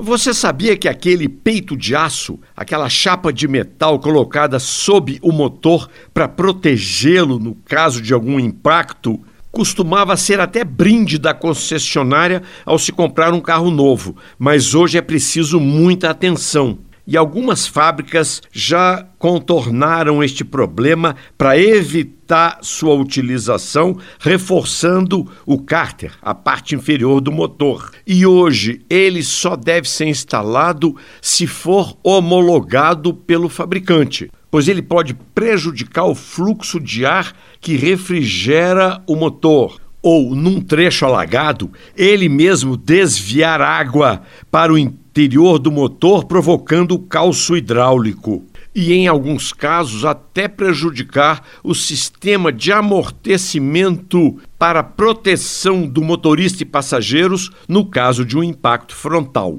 Você sabia que aquele peito de aço, aquela chapa de metal colocada sob o motor para protegê-lo no caso de algum impacto, costumava ser até brinde da concessionária ao se comprar um carro novo, mas hoje é preciso muita atenção e algumas fábricas já contornaram este problema para evitar sua utilização, reforçando o cárter, a parte inferior do motor. E hoje ele só deve ser instalado se for homologado pelo fabricante, pois ele pode prejudicar o fluxo de ar que refrigera o motor ou, num trecho alagado, ele mesmo desviar água para o interior do motor, provocando calço hidráulico. E, em alguns casos, até prejudicar o sistema de amortecimento para proteção do motorista e passageiros no caso de um impacto frontal.